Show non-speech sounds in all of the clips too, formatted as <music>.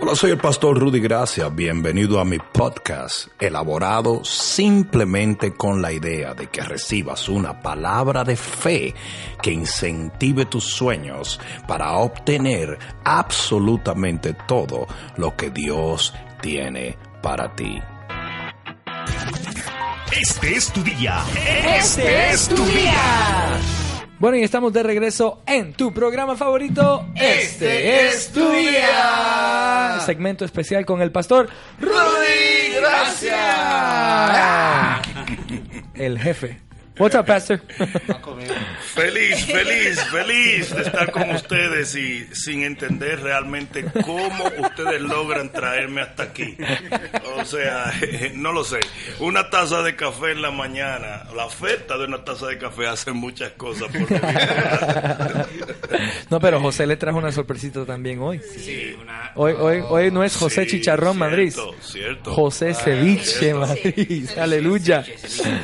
Hola, soy el pastor Rudy Gracia. Bienvenido a mi podcast, elaborado simplemente con la idea de que recibas una palabra de fe que incentive tus sueños para obtener absolutamente todo lo que Dios tiene para ti. Este es tu día. Este es tu día. Bueno, y estamos de regreso en tu programa favorito. Este es tu día. Segmento especial con el pastor Rudy, gracias. <laughs> El jefe. What's up, Pastor? Feliz, feliz, feliz de estar con ustedes y sin entender realmente cómo ustedes logran traerme hasta aquí. O sea, <laughs> no lo sé. Una taza de café en la mañana, la oferta de una taza de café hace muchas cosas por mí. No, pero José le trajo una sorpresita también hoy. Sí, una- Hoy, hoy, hoy no es José Sí, Chicharrón Madrid. cierto. José Ceviche cierto. Madrid. Aleluya.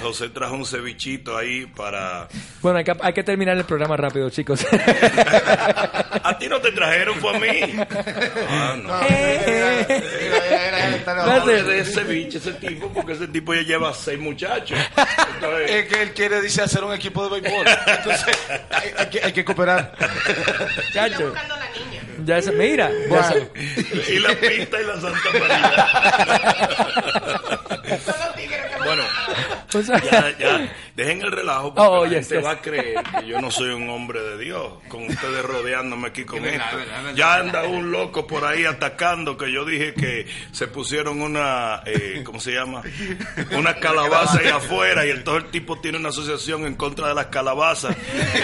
José trajo un cevichito ahí para... Bueno, hay que, hay que terminar el programa rápido, chicos. <laughs> A ti no te trajeron, fue a mí. Ah, no. Espérate. Hable de ese bicho, ese tipo, porque ese tipo ya lleva seis muchachos. Entonces, Es que él quiere, dice, hacer un equipo de béisbol. Entonces, hay, hay que, hay que cooperar. Chacho. Ya se, mira. ya se- y la pinta y la Santa María. bueno, o sea, ya, ya, dejen el relajo porque Oh, la yes, gente yes. va a creer que yo no soy un hombre de Dios, con ustedes rodeándome aquí con esto. verdad, verdad. Ya anda un loco por ahí atacando que yo dije que se pusieron una, eh, ¿cómo se llama? Una calabaza ahí afuera y el, todo el tipo tiene una asociación en contra de las calabazas,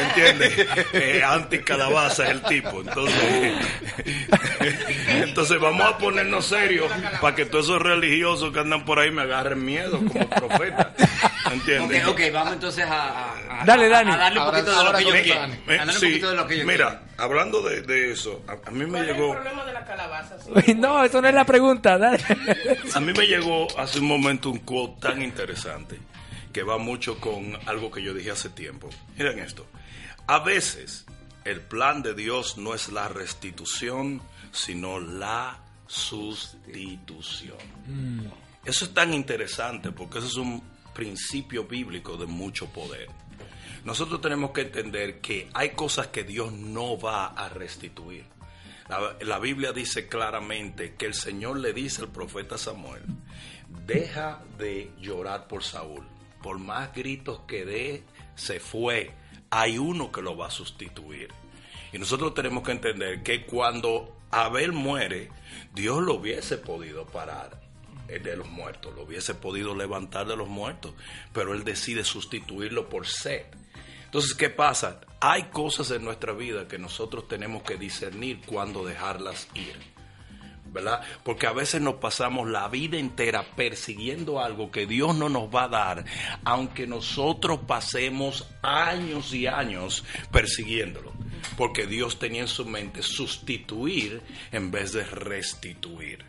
¿entiendes? Eh, anti calabaza es el tipo, entonces, entonces vamos a ponernos serios para que todos esos religiosos que andan por ahí me agarren miedo como profeta, ¿entiendes? Ok, ok, vamos entonces a, Dale, Dani. a darle un Ahora- poquito de lo que yo quiero. Dani. A darle un sí, poquito de lo que yo mira, hablando de, de eso, a, a mí me llegó, <laughs> Uy, no, eso no es la pregunta. dale. a mí me llegó hace un momento un quote tan interesante que va mucho con algo que yo dije hace tiempo. Miren esto, a veces el plan de Dios no es la restitución, sino la sustitución. Eso es tan interesante porque eso es un principio bíblico de mucho poder. Nosotros tenemos que entender que hay cosas que Dios no va a restituir. La, la Biblia dice claramente que el Señor le dice al profeta Samuel, deja de llorar por Saúl. Por más gritos que dé, se fue. Hay uno que lo va a sustituir. Y nosotros tenemos que entender que cuando Abel muere, Dios lo hubiese podido parar de los muertos, lo hubiese podido levantar de los muertos, pero él decide sustituirlo por Seth. Entonces, ¿qué pasa? Hay cosas en nuestra vida que nosotros tenemos que discernir cuando dejarlas ir. ¿verdad? Porque a veces nos pasamos la vida entera persiguiendo algo que Dios no nos va a dar, aunque nosotros pasemos años y años persiguiéndolo. Porque Dios tenía en su mente sustituir en vez de restituir.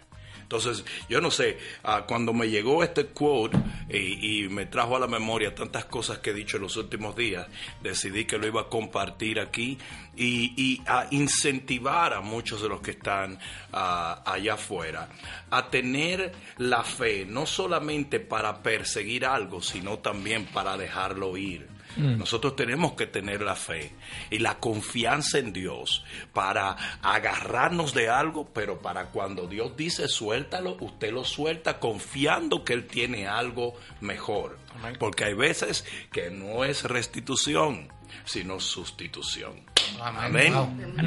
Entonces, yo no sé, ah, cuando me llegó este quote y, me trajo a la memoria tantas cosas que he dicho en los últimos días, decidí que lo iba a compartir aquí y, y a incentivar a muchos de los que están ah, allá afuera a tener la fe, no solamente para perseguir algo, sino también para dejarlo ir. Nosotros tenemos que tener la fe y la confianza en Dios para agarrarnos de algo, pero para cuando Dios dice suéltalo, usted lo suelta confiando que Él tiene algo mejor. Porque hay veces que no es restitución, sino sustitución. Amén.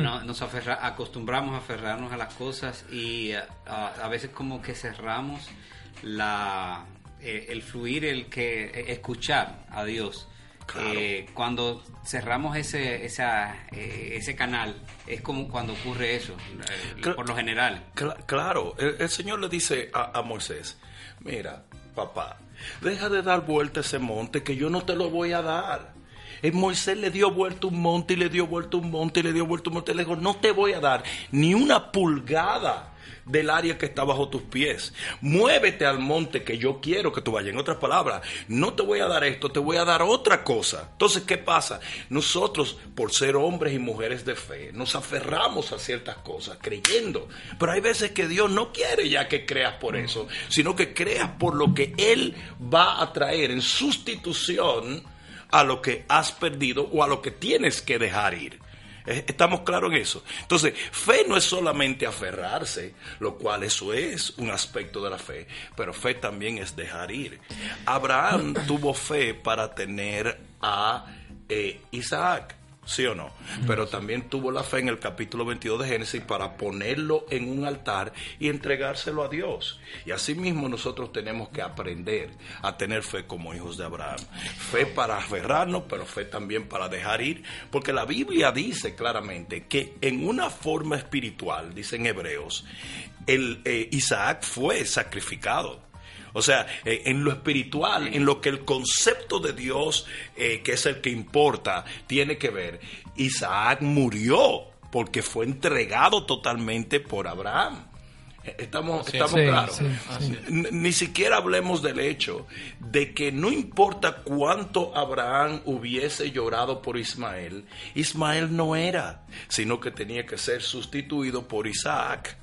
No, nos aferra- acostumbramos a aferrarnos a las cosas y a, a- a veces como que cerramos la eh, el fluir, el que eh, escuchar a Dios. Claro. Eh, cuando cerramos ese esa, eh, ese canal es como cuando ocurre eso eh, por lo general. Cla- claro, el, el Señor le dice a, a Moisés, mira, papá, deja de dar vuelta ese monte que yo no te lo voy a dar. Eh, Moisés le dio vuelta un monte y le dio vuelta un monte y le dio vuelta un monte. Le dijo, no te voy a dar ni una pulgada del área que está bajo tus pies. Muévete al monte que yo quiero que tú vayas. En otras palabras, no te voy a dar esto, te voy a dar otra cosa. Entonces, ¿qué pasa? Nosotros, por ser hombres y mujeres de fe, nos aferramos a ciertas cosas creyendo. Pero hay veces que Dios no quiere ya que creas por eso, sino que creas por lo que Él va a traer en sustitución a lo que has perdido o a lo que tienes que dejar ir. Eh, ¿Estamos claros en eso? Entonces, fe no es solamente aferrarse, lo cual eso es un aspecto de la fe, pero fe también es dejar ir. Abraham tuvo fe para tener a eh, Isaac. ¿Sí o no? Pero también tuvo la fe en el capítulo 22 de Génesis para ponerlo en un altar y entregárselo a Dios. Y asimismo nosotros tenemos que aprender a tener fe como hijos de Abraham. Fe para aferrarnos, pero fe también para dejar ir. Porque la Biblia dice claramente que en una forma espiritual, dicen hebreos, el, eh, Isaac fue sacrificado. O sea, eh, en lo espiritual, en lo que el concepto de Dios, eh, que es el que importa, tiene que ver, Isaac murió porque fue entregado totalmente por Abraham. Eh, Estamos, estamos Sí, claros. sí, sí. N- Ni siquiera hablemos del hecho de que no importa cuánto Abraham hubiese llorado por Ismael, Ismael no era, sino que tenía que ser sustituido por Isaac.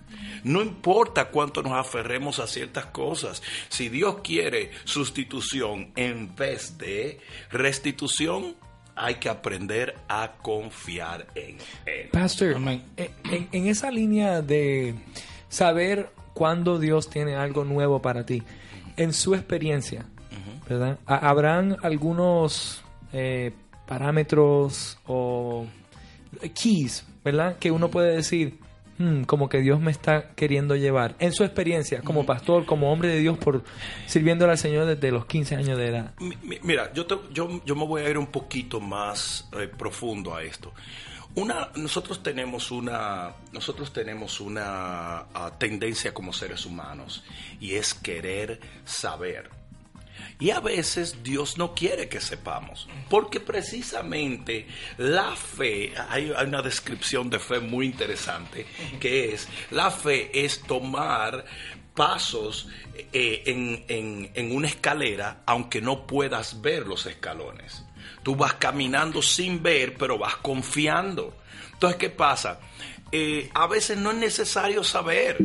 No importa cuánto nos aferremos a ciertas cosas, si Dios quiere sustitución en vez de restitución, hay que aprender a confiar en Él. Pastor, en, en- en esa línea de saber cuándo Dios tiene algo nuevo para ti, en su experiencia, ¿verdad? Ha- ¿Habrán algunos eh, parámetros o keys, ¿verdad? Que uno puede decir, "Hmm, como que Dios me está queriendo llevar. En su experiencia, como pastor, como hombre de Dios, por sirviéndole al Señor desde los 15 años de edad. Mi- mi- Mira, yo, te- yo, yo me voy a ir un poquito más eh, profundo a esto. Una, nosotros tenemos una, nosotros tenemos una ah, tendencia como seres humanos y es querer saber. Y a veces Dios no quiere que sepamos, porque precisamente la fe, hay, una descripción de fe muy interesante, que es, la fe es tomar pasos eh, en, en- en una escalera, aunque no puedas ver los escalones. Tú vas caminando sin ver, pero vas confiando. Entonces, ¿qué pasa? Eh, a veces no es necesario saber,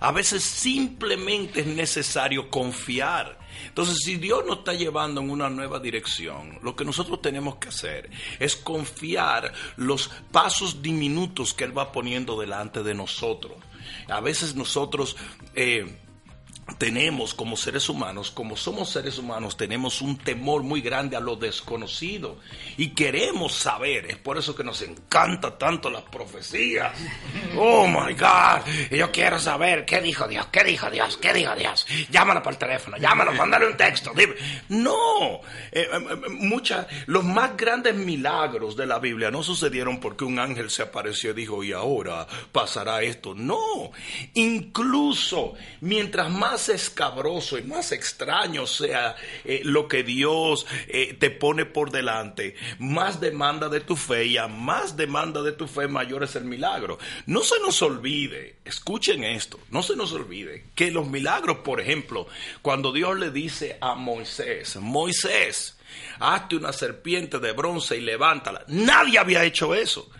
a veces simplemente es necesario confiar. Entonces, si Dios nos está llevando en una nueva dirección, lo que nosotros tenemos que hacer es confiar los pasos diminutos que Él va poniendo delante de nosotros. A veces nosotros... eh, tenemos como seres humanos, como somos seres humanos, tenemos un temor muy grande a lo desconocido y queremos saber. Es por eso que nos encanta tanto las profecías. Oh my God, yo quiero saber qué dijo Dios, qué dijo Dios, qué dijo Dios. Llámalo por teléfono, llámalo, mándale un texto. No, eh, eh, eh, muchas, los más grandes milagros de la Biblia no sucedieron porque un ángel se apareció y dijo, y ahora pasará esto. No, incluso mientras más escabroso y más extraño sea eh, lo que Dios eh, te pone por delante, más demanda de tu fe y a más demanda de tu fe mayor es el milagro. No se nos olvide, escuchen esto, no se nos olvide que los milagros, por ejemplo, cuando Dios le dice a Moisés, Moisés, hazte una serpiente de bronce y levántala. Nadie había hecho eso.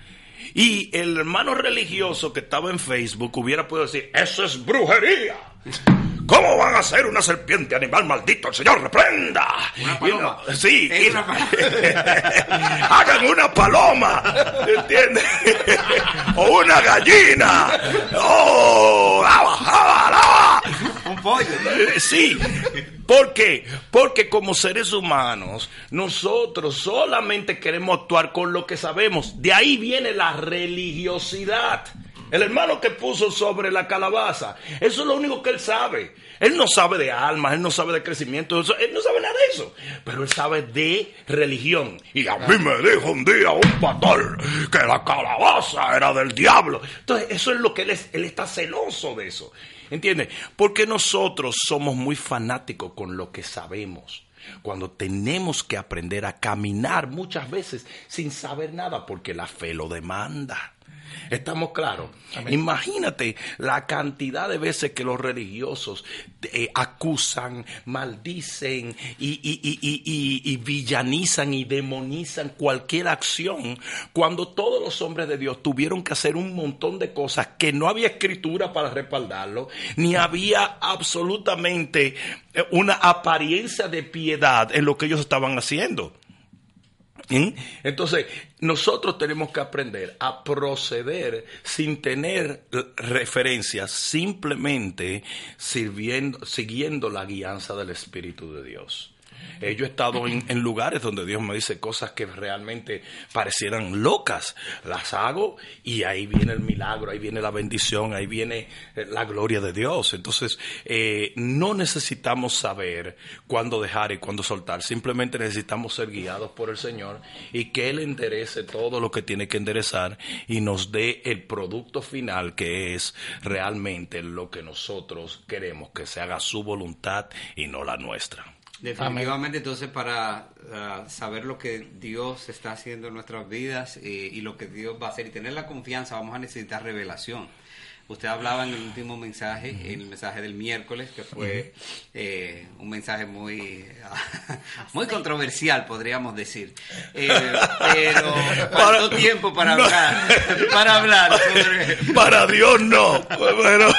Y el hermano religioso que estaba en Facebook hubiera podido decir, eso es brujería. ¿Cómo van a hacer una serpiente animal maldito? El Señor reprenda. Una Y paloma. no- sí. Es y- una paloma. <laughs> Hagan una paloma. ¿Entiendes? o una gallina. ¡Oh! ¡Lava, lava, lava! Un pollo. Eh, Sí. ¿Por qué? Porque como seres humanos, nosotros solamente queremos actuar con lo que sabemos. De ahí viene la religiosidad. El hermano que puso sobre la calabaza, eso es lo único que él sabe. Él no sabe de almas, él no sabe de crecimiento, él no sabe nada de eso. Pero él sabe de religión. Y a mí me dijo un día un pastor que la calabaza era del diablo. Entonces, eso es lo que él, es, él está celoso de eso. ¿Entiendes? Porque nosotros somos muy fanáticos con lo que sabemos. cuando tenemos que aprender a caminar muchas veces sin saber nada porque la fe lo demanda. ¿Estamos claros? Imagínate la cantidad de veces que los religiosos eh, acusan, maldicen y, y- y- y- villanizan y demonizan cualquier acción cuando todos los hombres de Dios tuvieron que hacer un montón de cosas que no había escritura para respaldarlo, ni había absolutamente eh, una apariencia de piedad en lo que ellos estaban haciendo. ¿Mm? Entonces, nosotros tenemos que aprender a proceder sin tener referencias, simplemente sirviendo, siguiendo la guianza del Espíritu de Dios. Eh, yo he estado en, lugares donde Dios me dice cosas que realmente parecieran locas. Las hago y ahí viene el milagro, ahí viene la bendición, ahí viene eh, la gloria de Dios. Entonces, eh, no necesitamos saber cuándo dejar y cuándo soltar. Simplemente necesitamos ser guiados por el Señor y que Él enderece todo lo que tiene que enderezar y nos dé el producto final que es realmente lo que nosotros queremos, que se haga su voluntad y no la nuestra. Definitivamente, entonces, para ah, saber lo que Dios está haciendo en nuestras vidas eh, y lo que Dios va a hacer y tener la confianza, vamos a necesitar revelación. Usted hablaba en el último mensaje, en el mensaje del miércoles, que fue eh, un mensaje muy, <laughs> muy controversial, podríamos decir. <laughs> Eh, pero tiempo para hablar, para hablar sobre... <laughs> Para Dios no. Pero...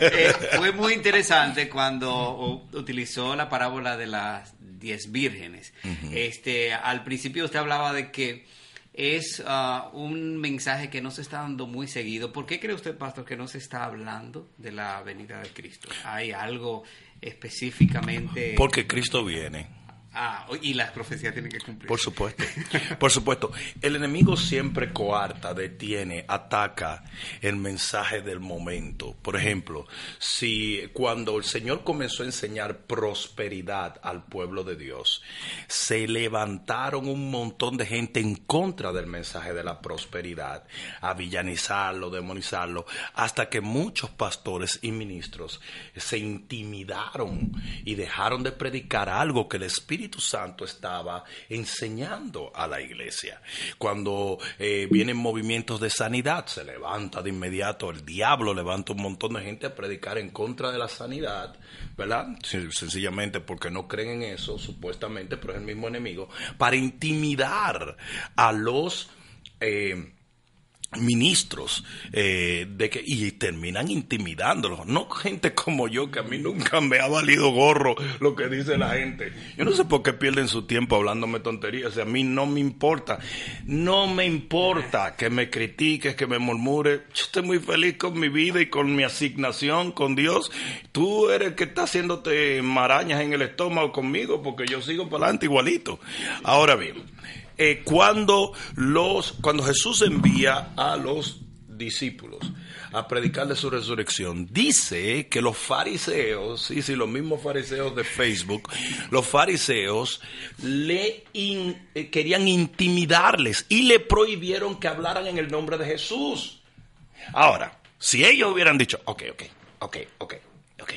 Eh, fue muy interesante cuando utilizó la parábola de las diez vírgenes. Este, al principio usted hablaba de que es ah, un mensaje que no se está dando muy seguido. ¿Por qué cree usted, pastor, que no se está hablando de la venida de Cristo? ¿Hay algo específicamente? Porque Cristo viene. Ah, y las profecías tienen que cumplir. Por supuesto, por supuesto. El enemigo siempre coarta, detiene, ataca el mensaje del momento. Por ejemplo, si cuando el Señor comenzó a enseñar prosperidad al pueblo de Dios, se levantaron un montón de gente en contra del mensaje de la prosperidad, a villanizarlo, demonizarlo, hasta que muchos pastores y ministros se intimidaron y dejaron de predicar algo que el Espíritu Santo estaba enseñando a la iglesia. Cuando eh, vienen movimientos de sanidad, se levanta de inmediato, el diablo levanta un montón de gente a predicar en contra de la sanidad, ¿verdad? Sen- Sencillamente porque no creen en eso, supuestamente, pero es el mismo enemigo, para intimidar a los... eh, ministros eh, de que y terminan intimidándolos. No gente como yo que a mí nunca me ha valido gorro lo que dice la gente. Yo no sé por qué pierden su tiempo hablándome tonterías a mí no me importa. No me importa que me critiques que me murmures. Yo estoy muy feliz con mi vida y con mi asignación con Dios. Tú eres el que está haciéndote marañas en el estómago conmigo porque yo sigo para adelante igualito. Ahora bien eh, cuando los cuando Jesús envía a los discípulos a predicar de su resurrección dice que los fariseos sí sí los mismos fariseos de Facebook los fariseos le eh, querían intimidarles y le prohibieron que hablaran en el nombre de Jesús. Ahora si ellos hubieran dicho ok ok ok ok ok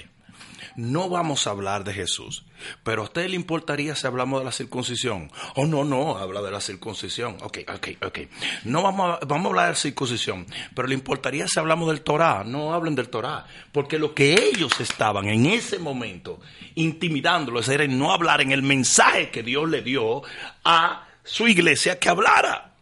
no vamos a hablar de Jesús. Pero a usted le importaría si hablamos de la circuncisión. Oh, no, no, habla de la circuncisión. Ok, ok, ok. No vamos a, vamos a hablar de la circuncisión. Pero le importaría si hablamos del Torah. No hablen del Torah. Porque lo que ellos estaban en ese momento intimidándolos era en no hablar en el mensaje que Dios le dio a su iglesia que hablara.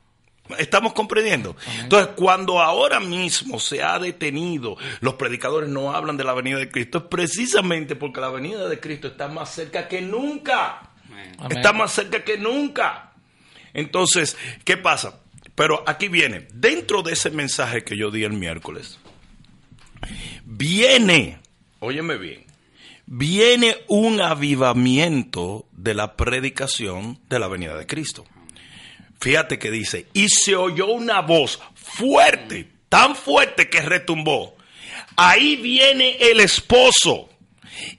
Estamos comprendiendo. Entonces, cuando ahora mismo se ha detenido, los predicadores no hablan de la venida de Cristo, es precisamente porque la venida de Cristo está más cerca que nunca. Amén. Está más cerca que nunca. Entonces, ¿qué pasa? Pero aquí viene, dentro de ese mensaje que yo di el miércoles, viene, óyeme bien, viene un avivamiento de la predicación de la venida de Cristo. Fíjate que dice, y se oyó una voz fuerte, tan fuerte que retumbó. Ahí viene el esposo.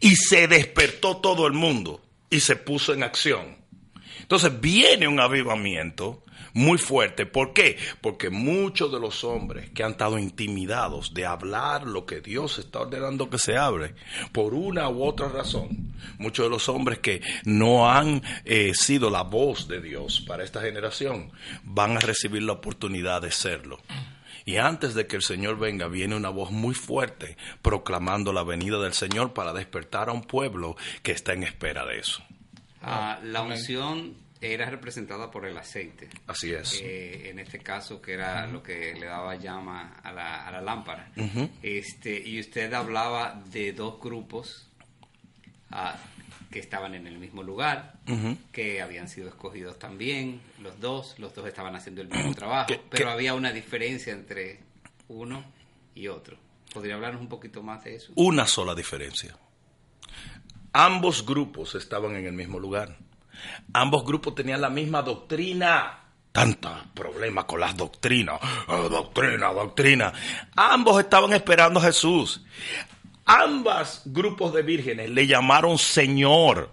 Y se despertó todo el mundo y se puso en acción. Entonces viene un avivamiento muy fuerte. ¿Por qué? Porque muchos de los hombres que han estado intimidados de hablar lo que Dios está ordenando que se hable, por una u otra razón, muchos de los hombres que no han eh, sido la voz de Dios para esta generación, van a recibir la oportunidad de serlo. Y antes de que el Señor venga, viene una voz muy fuerte proclamando la venida del Señor para despertar a un pueblo que está en espera de eso. Ah, la unción era representada por el aceite. Así es. Eh, en este caso, que era lo que le daba llama a la, a la lámpara. este, y usted hablaba de dos grupos ah, que estaban en el mismo lugar, que habían sido escogidos también, los dos, los dos estaban haciendo el mismo trabajo, ¿Qué- pero qué- había una diferencia entre uno y otro. ¿Podría hablarnos un poquito más de eso? Una sola diferencia. Ambos grupos estaban en el mismo lugar. Ambos grupos tenían la misma doctrina. Tanta problema con las doctrinas. Ah, doctrina, doctrina. Ambos estaban esperando a Jesús. Ambas grupos de vírgenes le llamaron Señor.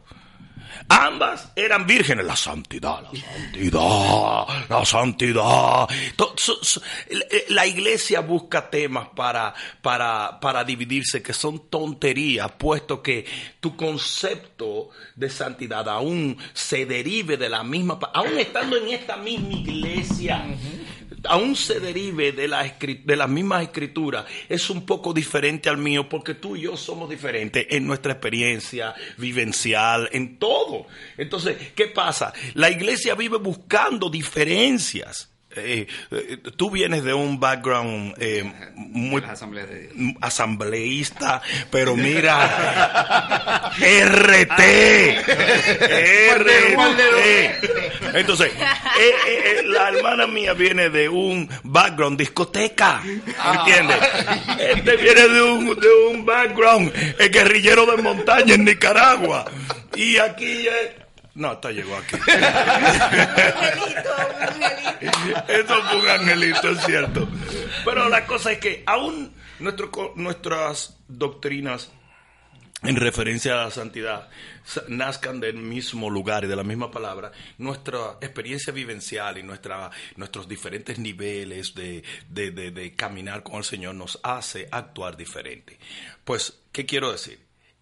Ambas eran vírgenes. La santidad, la santidad, la santidad. La iglesia busca temas para, para, para dividirse que son tonterías, puesto que tu concepto de santidad aún se derive de la misma, aún estando en esta misma iglesia, aún se derive de la, de las mismas escrituras, es un poco diferente al mío, porque tú y yo somos diferentes en nuestra experiencia vivencial, en todo. Entonces, ¿qué pasa? La iglesia vive buscando diferencias. Eh, eh, tú vienes de un background eh, muy De asambleísta, <laughs> pero mira, RT, RT. Entonces, la hermana mía viene de un background discoteca, ¿entiendes? Este viene de un, de un background guerrillero de montaña en Nicaragua. Y aquí... no, hasta llegó aquí. <laughs> Eso fue un angelito, es cierto. Pero la cosa es que aún nuestro, nuestras doctrinas en referencia a la santidad sa- nazcan del mismo lugar y de la misma palabra, nuestra experiencia vivencial y nuestra, nuestros diferentes niveles de, de- de- de caminar con el Señor nos hace actuar diferente. Pues, ¿qué quiero decir?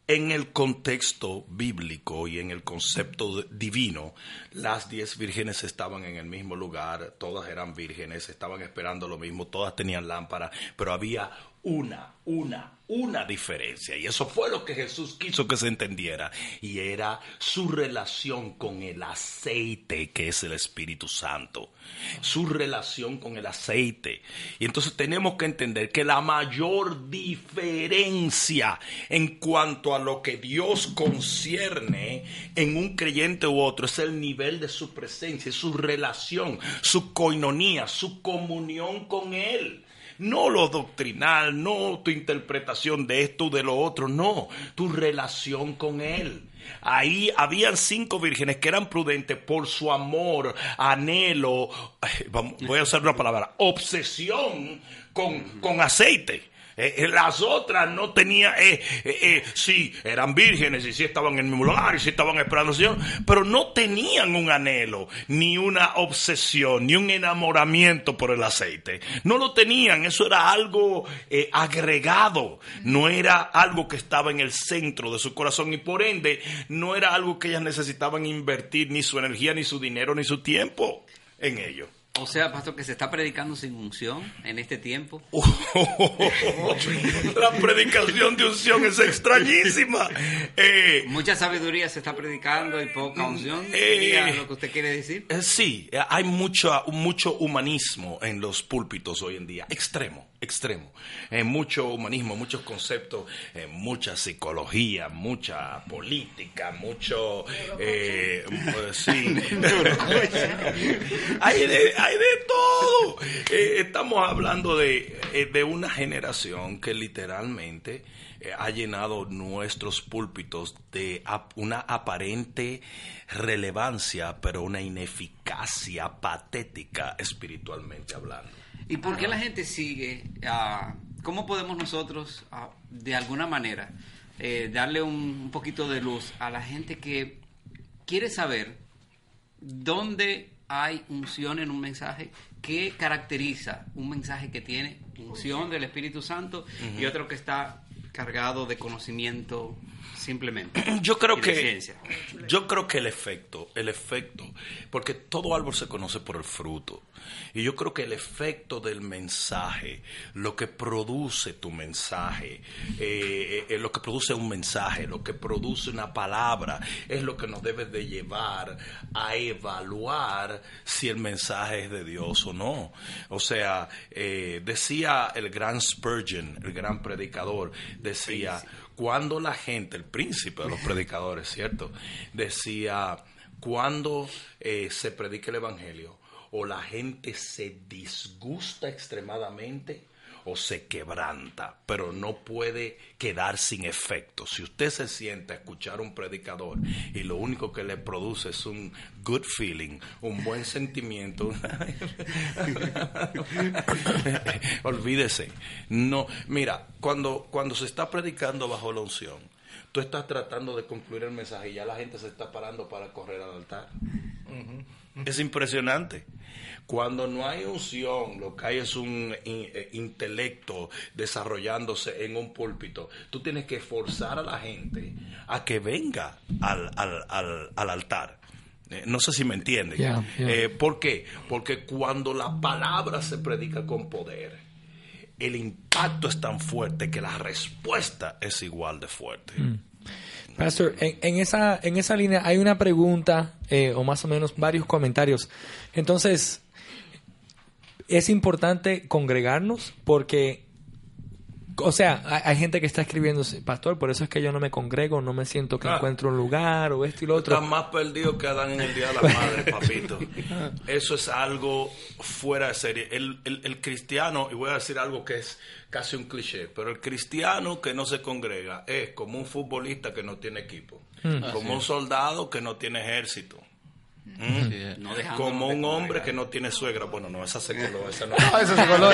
En el contexto bíblico y en el concepto divino, las diez vírgenes estaban en el mismo lugar, todas eran vírgenes, estaban esperando lo mismo, todas tenían lámpara, pero había una, una, una diferencia. Y eso fue lo que Jesús quiso que se entendiera. Y era su relación con el aceite, que es el Espíritu Santo. Su relación con el aceite. Y entonces tenemos que entender que la mayor diferencia en cuanto a lo que Dios concierne en un creyente u otro es el nivel de su presencia, su relación, su coinonía, su comunión con Él. No lo doctrinal, no tu interpretación de esto de lo otro, no, tu relación con Él. Ahí habían cinco vírgenes que eran prudentes por su amor, anhelo, voy a usar una palabra, obsesión con, con aceite. Eh, eh, las otras no tenían, eh, eh, sí, eran vírgenes y sí estaban en el lugar y sí estaban esperando al Señor, pero no tenían un anhelo, ni una obsesión, ni un enamoramiento por el aceite. No lo tenían, eso era algo agregado, no era algo que estaba en el centro de su corazón y por ende no era algo que ellas necesitaban invertir ni su energía, ni su dinero, ni su tiempo en ello. O sea, pastor, que se está predicando sin unción en este tiempo. <laughs> La predicación de unción es extrañísima. <laughs> Eh, Mucha sabiduría se está predicando y poca unción. Eh. Lo que usted quiere decir. eh, sí, hay mucho, mucho humanismo en los púlpitos hoy en día. Extremo, extremo. Eh, mucho humanismo, muchos conceptos, eh, mucha psicología, mucha política, mucho... eh, sí. <laughs> hay, de, hay de todo. Estamos hablando de, de una generación que literalmente ha llenado nuestros púlpitos de una aparente relevancia, pero una ineficacia patética espiritualmente hablando. ¿Y por qué la gente sigue? ah, ¿Cómo podemos nosotros, ah, de alguna manera, eh, darle un, un poquito de luz a la gente que quiere saber ¿dónde hay unción en un mensaje? ¿Qué caracteriza un mensaje que tiene unción del Espíritu Santo y otro que está cargado de conocimiento simplemente? <clears throat> Yo creo que yo creo que el efecto, el efecto, porque todo árbol se conoce por el fruto. Y yo creo que el efecto del mensaje, lo que produce tu mensaje, eh, eh, lo que produce un mensaje, lo que produce una palabra, es lo que nos debe de llevar a evaluar si el mensaje es de Dios o no. O sea, eh, decía el gran Spurgeon, el gran predicador, decía, cuando la gente, el príncipe de los predicadores, ¿cierto? Decía, cuando eh, se predica el Evangelio, o la gente se disgusta extremadamente, o se quebranta, pero no puede quedar sin efecto. Si usted se sienta a escuchar un predicador y lo único que le produce es un good feeling, un buen sentimiento, <laughs> olvídese. No, mira, cuando, cuando se está predicando bajo la unción, tú estás tratando de concluir el mensaje y ya la gente se está parando para correr al altar. Es impresionante. Cuando no hay unción, lo que hay es un in- eh, intelecto desarrollándose en un púlpito. Tú tienes que forzar a la gente a que venga al, al, al, al altar. Eh, no sé si me entienden. Eh, ¿Por qué? Porque cuando la palabra se predica con poder, el impacto es tan fuerte que la respuesta es igual de fuerte. Pastor, en, en esa, en esa línea hay una pregunta, eh, o más o menos varios comentarios. Entonces, es importante congregarnos porque, o sea, hay, hay gente que está escribiendo, Pastor, por eso es que yo no me congrego, no me siento que Ah. encuentro un lugar o esto y lo otro. Estás más perdido que Adán en el Día de la Madre, <laughs> papito. Eso es algo fuera de serie. El, el- el cristiano, y voy a decir algo que es casi un cliché, pero el cristiano que no se congrega es como un futbolista que no tiene equipo, como un soldado que no tiene ejército. ¿Mm? No dejándonos Como un hombre que no tiene suegra. Bueno, no, esa se coló, esa no. Ah, eso se coló.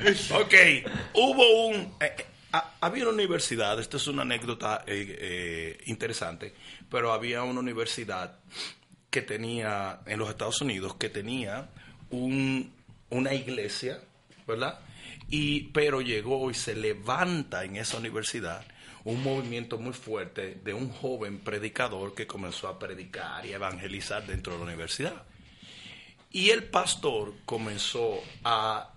<laughs> Ok, hubo un... eh, eh, ha- había una universidad, esto es una anécdota eh, interesante, pero había una universidad que tenía, en los Estados Unidos, que tenía un, una iglesia, ¿verdad? Y, pero llegó y se levanta en esa universidad un movimiento muy fuerte de un joven predicador que comenzó a predicar y evangelizar dentro de la universidad. Y el pastor comenzó a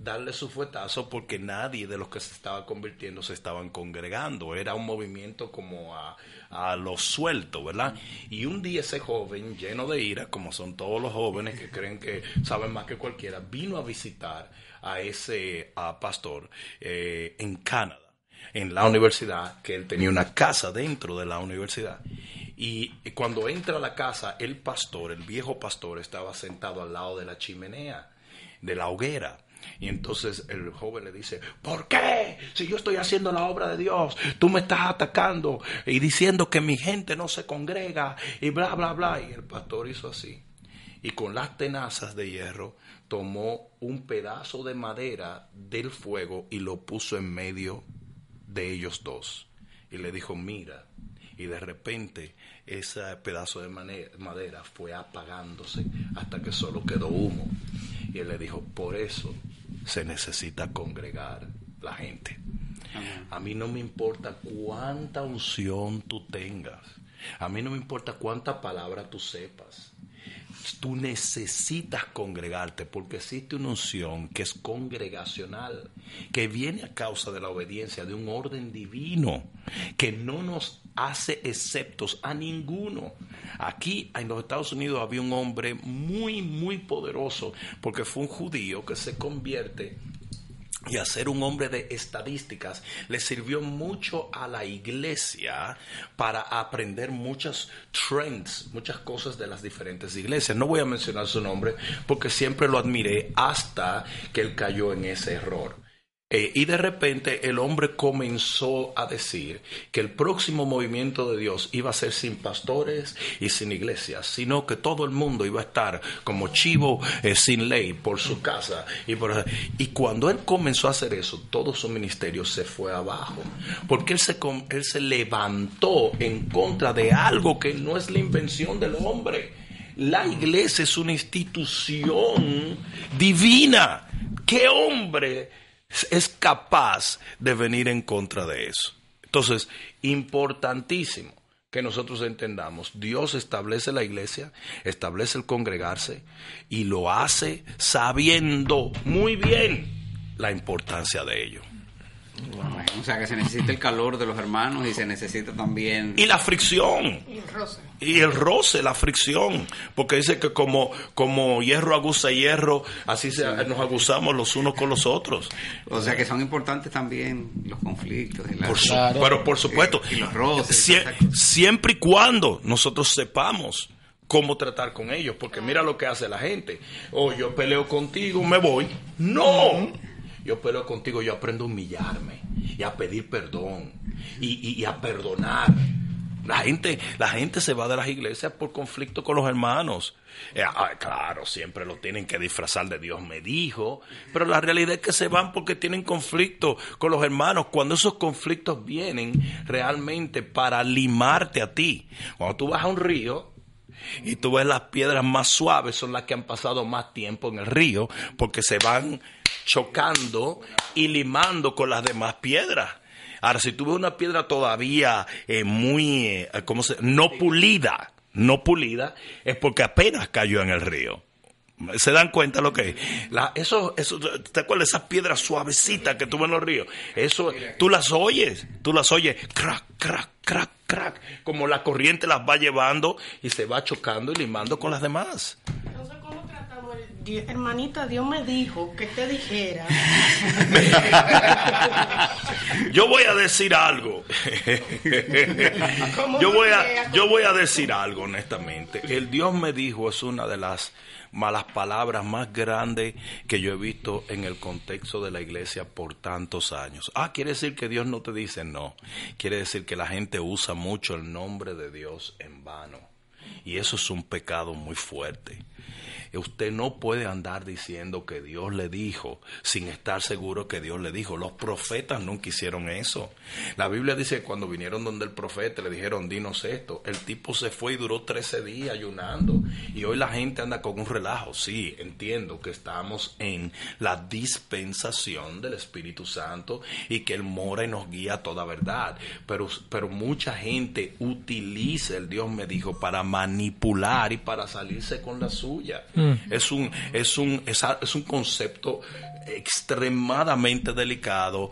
darle su fuetazo porque nadie de los que se estaba convirtiendo se estaban congregando. Era un movimiento como a, a lo suelto, ¿verdad? Y un día ese joven, lleno de ira, como son todos los jóvenes que creen que saben más que cualquiera, vino a visitar a ese a pastor eh, en Canadá, en la universidad, que él tenía una casa dentro de la universidad. Y cuando entra a la casa, el pastor, el viejo pastor, estaba sentado al lado de la chimenea, de la hoguera. Y entonces el joven le dice, ¿por qué? Si yo estoy haciendo la obra de Dios, tú me estás atacando y diciendo que mi gente no se congrega y bla, bla, bla. Y el pastor hizo así. Y con las tenazas de hierro tomó un pedazo de madera del fuego y lo puso en medio de ellos dos. Y le dijo, mira. Y de repente ese pedazo de madera fue apagándose hasta que solo quedó humo. Y él le dijo, por eso se necesita congregar la gente. A mí no me importa cuánta unción tú tengas. A mí no me importa cuánta palabra tú sepas. Tú necesitas congregarte porque existe una unción que es congregacional, que viene a causa de la obediencia de un orden divino, que no nos hace exceptos a ninguno. Aquí en los Estados Unidos había un hombre muy, muy poderoso porque fue un judío que se convierte y a ser un hombre de estadísticas le sirvió mucho a la iglesia para aprender muchas trends, muchas cosas de las diferentes iglesias. No voy a mencionar su nombre porque siempre lo admiré hasta que él cayó en ese error. Eh, y de repente el hombre comenzó a decir que el próximo movimiento de Dios iba a ser sin pastores y sin iglesias, sino que todo el mundo iba a estar como chivo eh, sin ley por su casa. Y, por, y cuando él comenzó a hacer eso, todo su ministerio se fue abajo, porque él se, él se levantó en contra de algo que no es la invención del hombre. La iglesia es una institución divina. ¿Qué hombre es capaz de venir en contra de eso? Entonces, importantísimo que nosotros entendamos, Dios establece la iglesia, establece el congregarse y lo hace sabiendo muy bien la importancia de ello. O sea que se necesita el calor de los hermanos y se necesita también... Y la fricción. Y el roce. Y el roce, la fricción, porque dice que como, como hierro aguza hierro, así se, nos aguzamos los unos con los otros. O sea que son importantes también los conflictos. y Por su- Claro. Pero por supuesto, Y los roces, sie- siempre y cuando nosotros sepamos cómo tratar con ellos, porque mira lo que hace la gente. O yo peleo contigo, me voy. No, yo peleo contigo, yo aprendo a humillarme y a pedir perdón y, a perdonar. La gente, la gente se va de las iglesias por conflicto con los hermanos. Eh, claro, siempre lo tienen que disfrazar de Dios me dijo, pero la realidad es que se van porque tienen conflicto con los hermanos. Cuando esos conflictos vienen realmente para limarte a ti. Cuando tú vas a un río, y tú ves las piedras más suaves son las que han pasado más tiempo en el río porque se van chocando y limando con las demás piedras. Ahora, si tú ves una piedra todavía eh, muy, eh, ¿cómo se? No pulida, no pulida, es porque apenas cayó en el río. ¿Se dan cuenta lo que es? La, eso, eso, ¿Te acuerdas esas piedras suavecitas que tú ves en los ríos? Eso, tú las oyes, tú las oyes, crack, crack, crack, crack, como la corriente las va llevando y se va chocando y limando con las demás. Hermanita? Dios me dijo que te dijera. <laughs> Yo voy a decir algo. Yo voy a, yo voy a decir algo honestamente. El Dios me dijo es una de las malas palabras más grandes que yo he visto en el contexto de la iglesia por tantos años. Ah, quiere decir que Dios no te dice no. Quiere decir que la gente usa mucho el nombre de Dios en vano. Y eso es un pecado muy fuerte. Usted no puede andar diciendo que Dios le dijo sin estar seguro que Dios le dijo. Los profetas nunca hicieron eso. La Biblia dice que cuando vinieron donde el profeta le dijeron, dinos esto. El tipo se fue y duró 13 días ayunando. Y hoy la gente anda con un relajo. Sí, entiendo que estamos en la dispensación del Espíritu Santo y que Él mora y nos guía a toda verdad. Pero, pero mucha gente utiliza el Dios me dijo para manipular y para salirse con la suya. Es un, es un, es, es un concepto extremadamente delicado,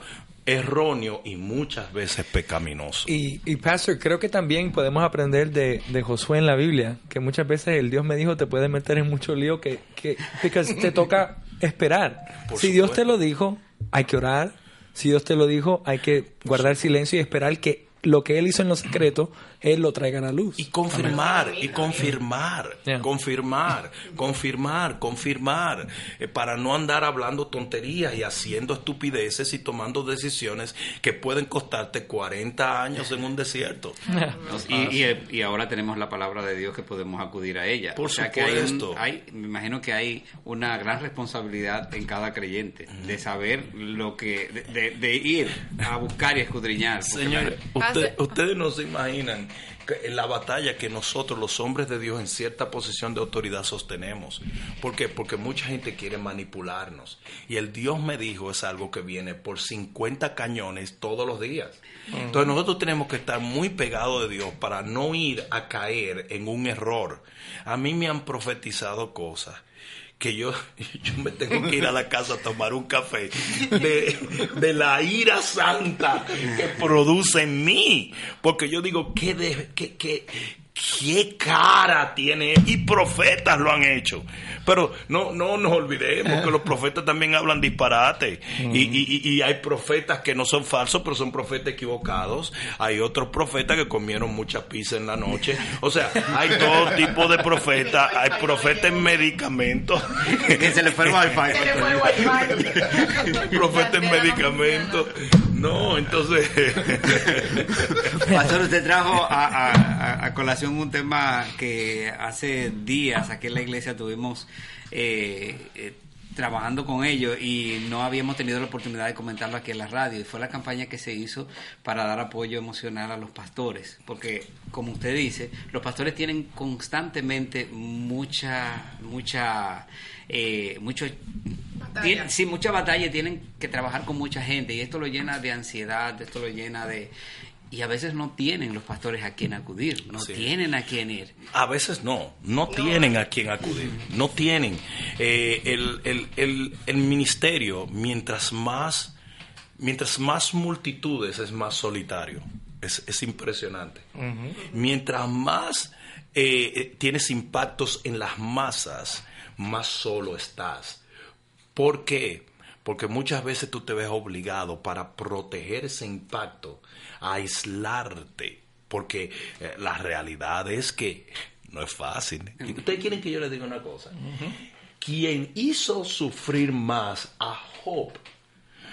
erróneo y muchas veces pecaminoso. Y, y Pastor, creo que también podemos aprender de, de Josué en la Biblia, que muchas veces el Dios me dijo te puede meter en mucho lío que, que te toca <laughs> esperar. Por si Dios te lo dijo, hay que orar. Si Dios te lo dijo, hay que guardar silencio y esperar que lo que Él hizo en lo secreto, Él lo traiga a la luz. Y confirmar, y confirmar, Yeah. confirmar, confirmar, confirmar, eh, para no andar hablando tonterías y haciendo estupideces y tomando decisiones que pueden costarte 40 años en un desierto. <laughs> Y, y- y ahora tenemos la palabra de Dios que podemos acudir a ella. Por o sea que hay, un- supuesto. hay- me imagino que hay una gran responsabilidad en cada creyente de saber lo que, de, de- de ir a buscar y escudriñar. la- usted- ustedes no se imaginan que en la batalla que nosotros, los hombres de Dios, en cierta posición de autoridad sostenemos. ¿Por qué? Porque mucha gente quiere manipularnos. Y el Dios me dijo es algo que viene por 50 cañones todos los días. Entonces nosotros tenemos que estar muy pegados de Dios para no ir a caer en un error. A mí me han profetizado cosas que yo, <laughs> yo me tengo que ir a la casa a tomar un café de, de la ira santa que produce en mí. Porque yo digo, ¿qué, de- qué, qué- qué cara tiene y profetas lo han hecho. Pero no no nos olvidemos que los profetas también hablan disparate. Y, y- y hay profetas que no son falsos pero son profetas equivocados. Hay otros profetas que comieron mucha pizza en la noche. O sea hay todo tipo de profetas. Hay profetas en medicamentos. Que se le fue el wifi. Se le fue el wifi. hay profetas en medicamentos no entonces <laughs> Pastor, usted trajo a, colación un tema que hace días aquí en la iglesia tuvimos eh, eh, trabajando con ellos y no habíamos tenido la oportunidad de comentarlo aquí en la radio. Y fue la campaña que se hizo para dar apoyo emocional a los pastores. Porque, como usted dice, los pastores tienen constantemente mucha, mucha, eh, mucho Batalla. Tien- sí, mucha batalla tienen que trabajar con mucha gente y esto lo llena de ansiedad, esto lo llena de... Y a veces no tienen los pastores a quien acudir, no Sí. tienen a quien ir. A veces no, no tienen a quien acudir, no tienen. Eh, el, el- el- el ministerio, mientras más, mientras más multitudes, es más solitario. Es, es impresionante. Mientras más eh, eh, tienes impactos en las masas, más solo estás. ¿Por qué? Porque muchas veces tú te ves obligado para proteger ese impacto a aislarte. Porque eh, la realidad es que no es fácil. ¿Y ustedes quieren que yo les diga una cosa? Quien hizo sufrir más a Job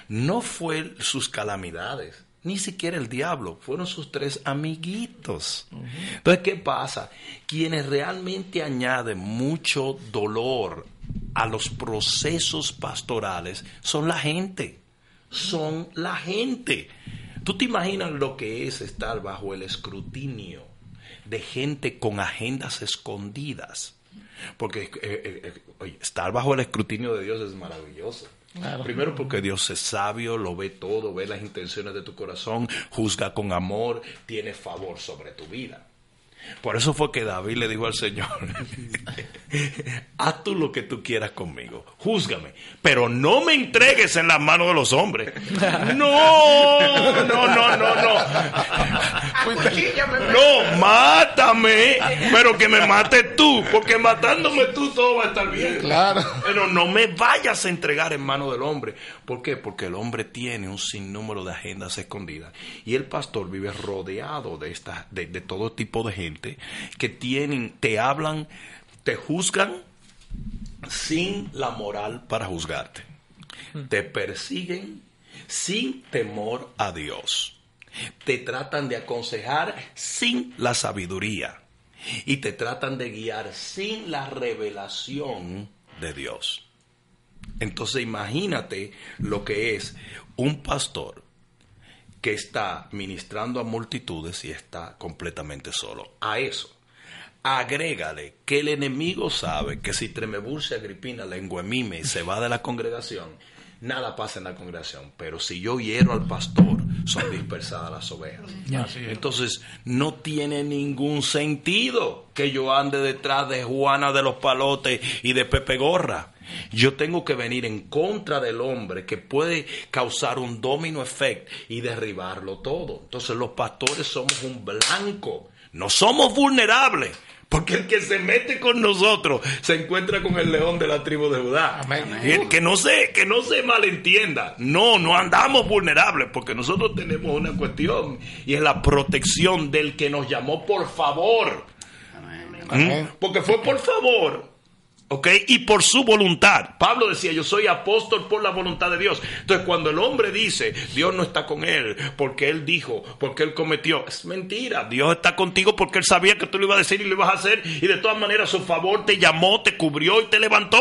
no fue sus calamidades, ni siquiera el diablo, fueron sus tres amiguitos. Entonces, ¿qué pasa? Quienes realmente añaden mucho dolor a los procesos pastorales son la gente, son la gente. ¿Tú te imaginas lo que es estar bajo el escrutinio de gente con agendas escondidas? Porque eh, eh, eh, estar bajo el escrutinio de Dios es maravilloso. Primero porque Dios es sabio, lo ve todo, ve las intenciones de tu corazón, juzga con amor, tiene favor sobre tu vida. Por eso fue que David le dijo al Señor, <laughs> haz tú lo que tú quieras conmigo, júzgame, pero no me entregues en las manos de los hombres. <laughs> No, no, no, no, no. <laughs> Acuchíllame, No, mátame, pero que me mate tú, porque matándome tú todo va a estar bien. Claro. Pero no me vayas a entregar en manos del hombre. ¿Por qué? Porque el hombre tiene un sinnúmero de agendas escondidas. Y el pastor vive rodeado de, esta, de, de todo tipo de gente que tienen, te hablan, te juzgan sin la moral para juzgarte. Te persiguen sin temor a Dios. Te tratan de aconsejar sin la sabiduría. Y te tratan de guiar sin la revelación de Dios. Entonces imagínate lo que es un pastor que está ministrando a multitudes y está completamente solo. A eso, agrégale que el enemigo sabe que si Tremebulce Agripina lengua mime se va de la congregación, nada pasa en la congregación. Pero si yo hiero al pastor, son dispersadas las ovejas. Entonces, no tiene ningún sentido que yo ande detrás de Juana de los Palotes y de Pepe Gorra. Yo tengo que venir en contra del hombre que puede causar un domino effect y derribarlo todo. Entonces los pastores somos un blanco, no somos vulnerables. Porque el que se mete con nosotros se encuentra con el león de la tribu de Judá. Amén. Y el que no se, que no se malentienda. No, no andamos vulnerables porque nosotros tenemos una cuestión y es la protección del que nos llamó por favor. ¿Mm? Porque fue por favor. ¿Ok? Y por su voluntad. Pablo decía, yo soy apóstol por la voluntad de Dios. Entonces, cuando el hombre dice, Dios no está con él, porque él dijo, porque él cometió, es mentira. Dios está contigo porque él sabía que tú lo ibas a decir y lo ibas a hacer. Y de todas maneras, su favor te llamó, te cubrió y te levantó.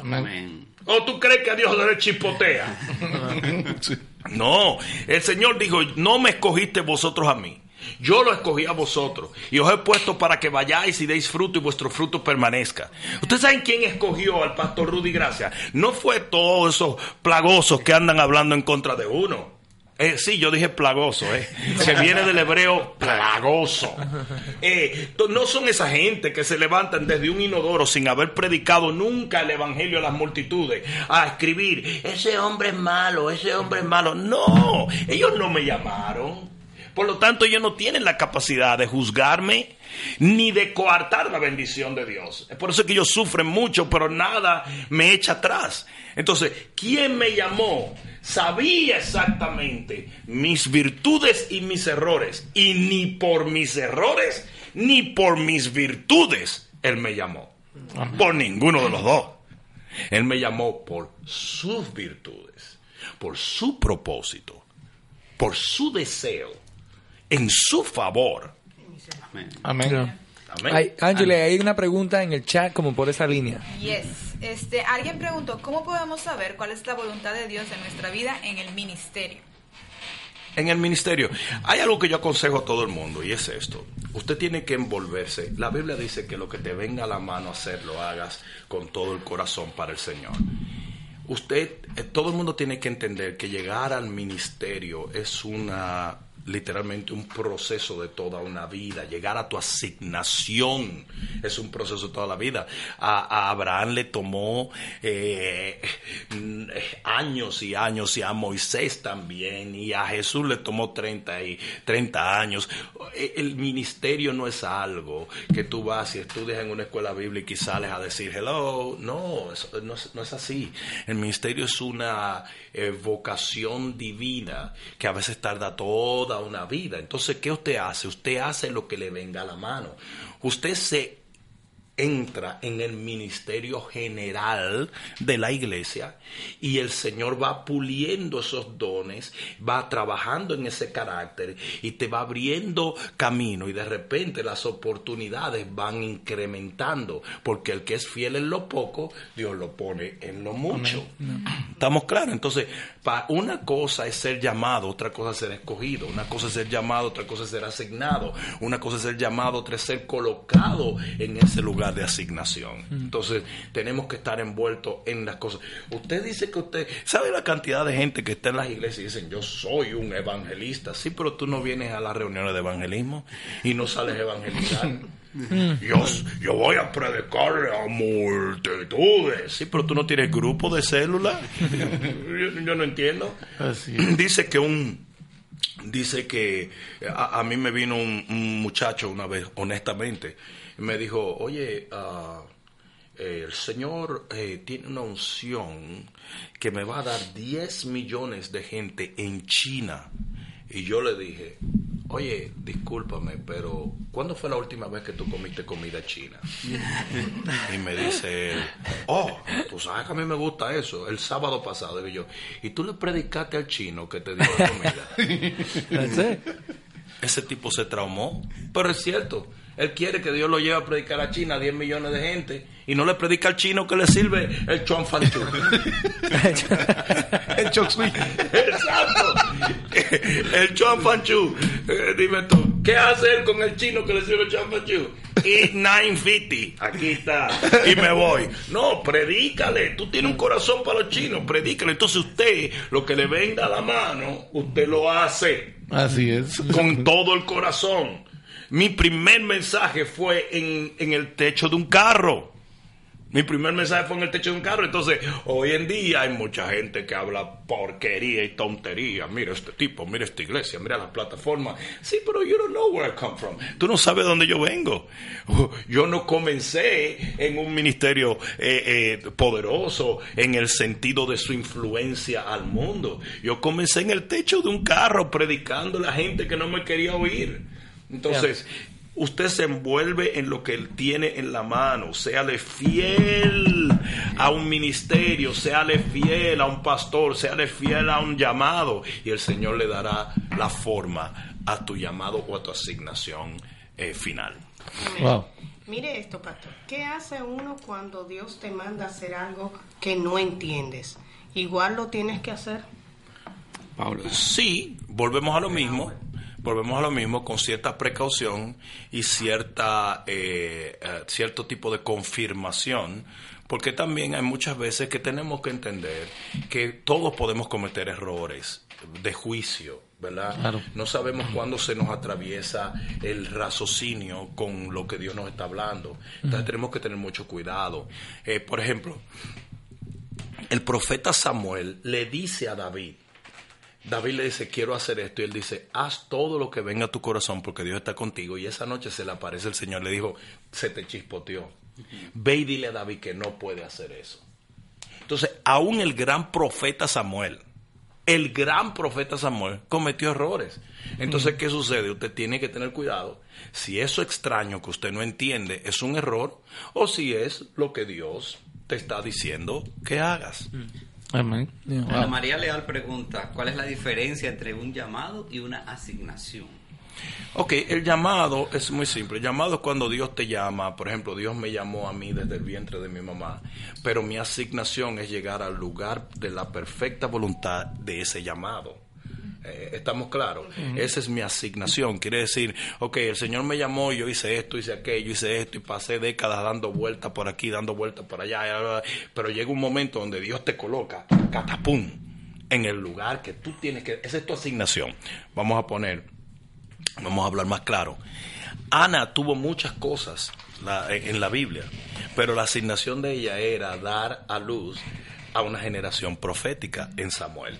Amén. ¿O tú crees que a Dios le chispotea? <laughs> No, el Señor dijo, no me escogiste vosotros a mí. Yo lo escogí a vosotros y os he puesto para que vayáis y deis fruto y vuestro fruto permanezca. ¿Ustedes saben quién escogió al pastor Rudy Gracia? No fue todos esos plagosos que andan hablando en contra de uno. Eh, sí, yo dije plagoso, eh, que viene del hebreo plagoso. Eh, no son esa gente que se levantan desde un inodoro sin haber predicado nunca el evangelio a las multitudes a escribir, ese hombre es malo, ese hombre es malo. No, ellos no me llamaron. Por lo tanto, ellos no tienen la capacidad de juzgarme ni de coartar la bendición de Dios. Es por eso que ellos sufren mucho, pero nada me echa atrás. Entonces, ¿quién me llamó? Sabía exactamente mis virtudes y mis errores. Y ni por mis errores, ni por mis virtudes, Él me llamó. Por ninguno de los dos. Él me llamó por sus virtudes, por su propósito, por su deseo, en su favor. Amén. Amén. Ay, Ángela, hay una pregunta en el chat como por esa línea. Yes. Este, alguien preguntó, ¿cómo podemos saber cuál es la voluntad de Dios en nuestra vida en el ministerio? En el ministerio, hay algo que yo aconsejo a todo el mundo y es esto. Usted tiene que envolverse. La Biblia dice que lo que te venga a la mano hacer, lo hagas con todo el corazón para el Señor. Usted, eh, todo el mundo tiene que entender que llegar al ministerio es una literalmente un proceso de toda una vida. Llegar a tu asignación es un proceso de toda la vida. A, Abraham le tomó eh, años y años y a Moisés también y a Jesús le tomó 30, y, 30 años. Eh, El ministerio no es algo que tú vas y estudias en una escuela bíblica y sales a decir hello. No, eso no, es, no es así. El ministerio es una eh, vocación divina que a veces tarda toda una vida. Entonces, ¿qué usted hace? Usted hace lo que le venga a la mano. Usted se entra en el ministerio general de la iglesia y el Señor va puliendo esos dones, va trabajando en ese carácter y te va abriendo camino y de repente las oportunidades van incrementando porque el que es fiel en lo poco, Dios lo pone en lo mucho. ¿Estamos claros? Entonces, pa- una cosa es ser llamado, otra cosa es ser escogido, una cosa es ser llamado, otra cosa es ser asignado, una cosa es ser llamado, otra es ser colocado en ese lugar de asignación. Entonces, tenemos que estar envueltos en las cosas. Usted dice que usted, ¿sabe la cantidad de gente que está en las iglesias y dicen, yo soy un evangelista? Sí, pero tú no vienes a las reuniones de evangelismo y no sales a evangelizar. <laughs> Yo, yo voy a predicar a multitudes. Sí, pero tú no tienes grupo de células. <laughs> yo, yo no entiendo. Así. <clears throat> Dice que un dice que a, a mí me vino un, un muchacho una vez, honestamente, y me dijo, oye, ah, el Señor eh, tiene una unción que me va a dar 10 millones de gente en China. Y yo le dije, oye, discúlpame, pero ¿cuándo fue la última vez que tú comiste comida china? Y me dice él, oh, tú sabes que a mí me gusta eso. El sábado pasado, digo yo, y tú le predicaste al chino que te dio la comida. Ese tipo se traumó. Pero es cierto, él quiere que Dios lo lleve a predicar a China a 10 millones de gente y no le predica al chino que le sirve el chuan fan chu. <laughs> <laughs> El chok. Exacto. <laughs> El chuan fan chu. Eh, dime tú, ¿qué hace él con el chino que le sirve el chuan fan chu? Y 950. Aquí está. Y me voy. No, predícale. Tú tienes un corazón para los chinos. Predícale. Entonces usted, lo que le venga a la mano, usted lo hace Así es. con todo el corazón. Mi primer mensaje fue en, en el techo de un carro. Mi primer mensaje fue en el techo de un carro. Entonces, hoy en día hay mucha gente que habla porquería y tontería. Mira este tipo, mira esta iglesia, mira la plataforma. Sí, pero you don't know where I come from. Tú no sabes de dónde yo vengo. <laughs> Yo no comencé en un ministerio eh, eh, poderoso en el sentido de su influencia al mundo. Yo comencé en el techo de un carro predicando a la gente que no me quería oír. Entonces, usted se envuelve en lo que él tiene en la mano. Séale fiel a un ministerio, séale fiel a un pastor, séale fiel a un llamado. Y el Señor le dará la forma a tu llamado o a tu asignación eh, final. Wow. Mire esto, pastor. ¿Qué hace uno cuando Dios te manda a hacer algo que no entiendes? Igual lo tienes que hacer. Pablo. Sí, volvemos a lo mismo. Volvemos a lo mismo con cierta precaución y cierta eh, eh, cierto tipo de confirmación, porque también hay muchas veces que tenemos que entender que todos podemos cometer errores de juicio, ¿verdad? Claro. No sabemos cuándo se nos atraviesa el raciocinio con lo que Dios nos está hablando. Entonces tenemos que tener mucho cuidado. Eh, por ejemplo, el profeta Samuel le dice a David, David le dice, quiero hacer esto. Y él dice, haz todo lo que venga a tu corazón porque Dios está contigo. Y esa noche se le aparece el Señor. Le dijo, se te chispoteó. Ve y dile a David que no puede hacer eso. Entonces, aún el gran profeta Samuel, el gran profeta Samuel cometió errores. Entonces, ¿qué sucede? Usted tiene que tener cuidado si eso extraño que usted no entiende es un error o si es lo que Dios te está diciendo que hagas. Amén. Ana María Leal pregunta, ¿cuál es la diferencia entre un llamado y una asignación? Ok, el llamado es muy simple. El llamado es cuando Dios te llama. Por ejemplo, Dios me llamó a mí desde el vientre de mi mamá. Pero mi asignación es llegar al lugar de la perfecta voluntad de ese llamado. Eh, ¿Estamos claros? Esa es mi asignación. Quiere decir, ok, el Señor me llamó, yo hice esto, hice aquello, hice esto y pasé décadas dando vueltas por aquí, dando vueltas por allá. Pero llega un momento donde Dios te coloca, catapum, en el lugar que tú tienes que... Esa es tu asignación. Vamos a poner Vamos a hablar más claro. Ana tuvo muchas cosas la- en la Biblia, pero la asignación de ella era dar a luz a una generación profética en Samuel.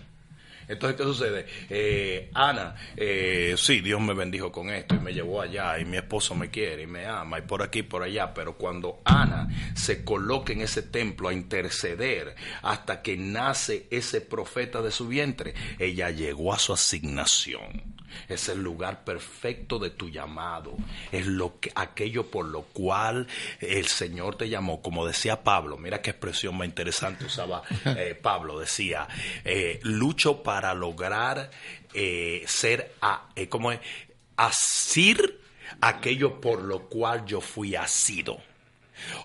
Entonces, ¿qué sucede? Eh, Ana, eh, sí, Dios me bendijo con esto y me llevó allá y mi esposo me quiere y me ama y por aquí y por allá, pero cuando Ana se coloca en ese templo a interceder hasta que nace ese profeta de su vientre, ella llegó a su asignación. Es el lugar perfecto de tu llamado. Es lo que, aquello por lo cual el Señor te llamó. Como decía Pablo, mira qué expresión más interesante usaba <laughs> eh, Pablo. Decía, lucho para lograr eh, ser, a, eh, ¿cómo es? Asir aquello por lo cual yo fui asido.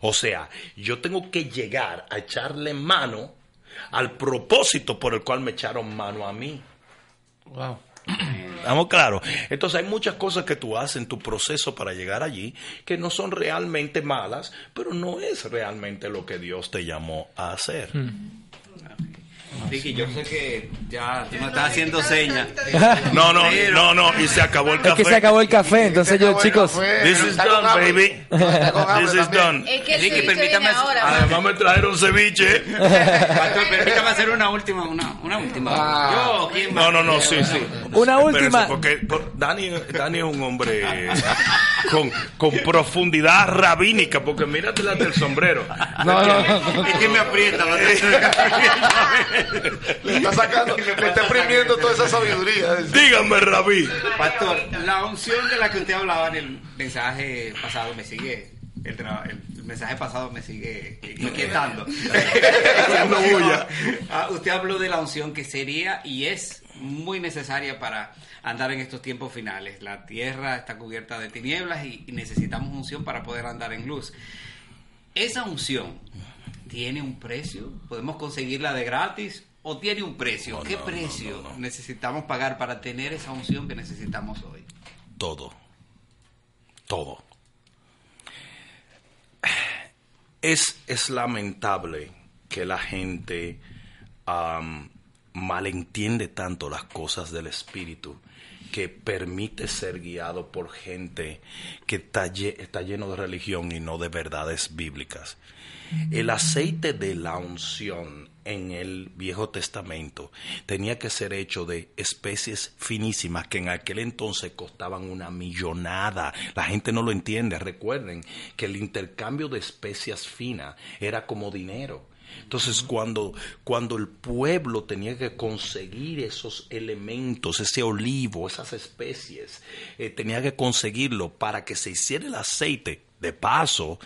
O sea, yo tengo que llegar a echarle mano al propósito por el cual me echaron mano a mí. Wow. <clears throat> ¿Estamos claros? Entonces hay muchas cosas que tú haces en tu proceso para llegar allí que no son realmente malas, pero no es realmente lo que Dios te llamó a hacer. Vicky, yo sé que ya tú me estás haciendo señas. No, no, no, no, y se acabó el Es que se café. acabó el café, entonces yo, chicos, <laughs> This is done, baby. This is done. Es que el Ricky, permítame-. Además me trajeron ceviche. Pastor, <laughs> <laughs> permítame hacer una última, una, una última. Ah. Yo, ¿quién No, no, no, sí, sí. Una última. Porque por- Dani, Dani es un hombre con, con profundidad rabínica, porque mírate la del sombrero. no, no, no. Es que me aprieta. ¿no? <laughs> Le está sacando, <laughs> le está exprimiendo toda esa sabiduría. Dígame, rabí. Pastor, la unción de la que usted hablaba en el mensaje pasado me sigue. El, mensaje pasado me sigue inquietando. <laughs> Haciendo bulla. Ah, usted habló de la unción que sería y es muy necesaria para andar en estos tiempos finales. La tierra está cubierta de tinieblas y necesitamos unción para poder andar en luz. Esa unción tiene un precio. ¿Podemos conseguirla de gratis o tiene un precio? No, ¿Qué no, precio no, necesitamos pagar para tener esa unción que necesitamos hoy? Todo. Todo. Es, es lamentable que la gente malentiende tanto las cosas del Espíritu que permite ser guiado por gente que está, está lleno de religión y no de verdades bíblicas. El aceite de la unción en el Viejo Testamento tenía que ser hecho de especies finísimas que en aquel entonces costaban una millonada. La gente no lo entiende. Recuerden que el intercambio de especias finas era como dinero. Entonces, cuando, cuando el pueblo tenía que conseguir esos elementos, ese olivo, esas especies, eh, tenía que conseguirlo para que se hiciera el aceite. De paso,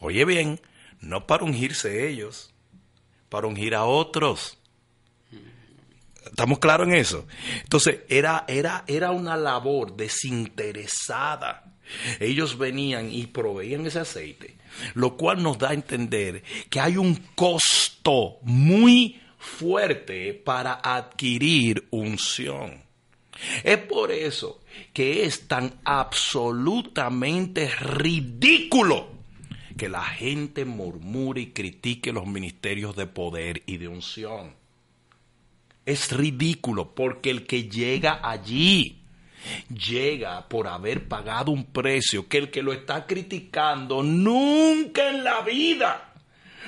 oye bien, no para ungirse ellos, para ungir a otros. ¿Estamos claros en eso? Entonces, era, era, era una labor desinteresada. Ellos venían y proveían ese aceite, lo cual nos da a entender que hay un costo muy fuerte para adquirir unción. Es por eso que es tan absolutamente ridículo que la gente murmure y critique los ministerios de poder y de unción. Es ridículo porque el que llega allí llega por haber pagado un precio que el que lo está criticando nunca en la vida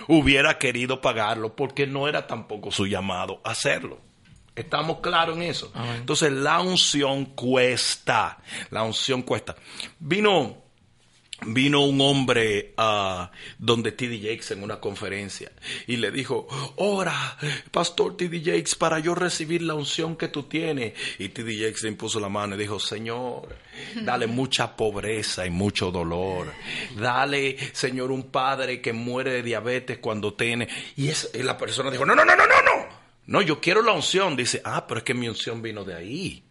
hubiera querido pagarlo porque no era tampoco su llamado hacerlo. Estamos claros en eso. Entonces la unción cuesta. La unción cuesta. Vino vino un hombre a donde T.D. Jakes en una conferencia y le dijo, ora, pastor T.D. Jakes, para yo recibir la unción que tú tienes. Y T.D. Jakes le impuso la mano y dijo, Señor, dale <laughs> mucha pobreza y mucho dolor. Dale, Señor, un padre que muere de diabetes cuando tiene... Y, es, y la persona dijo, no, no, no, no, no, no. No, yo quiero la unción. Dice, ah, pero es que mi unción vino de ahí.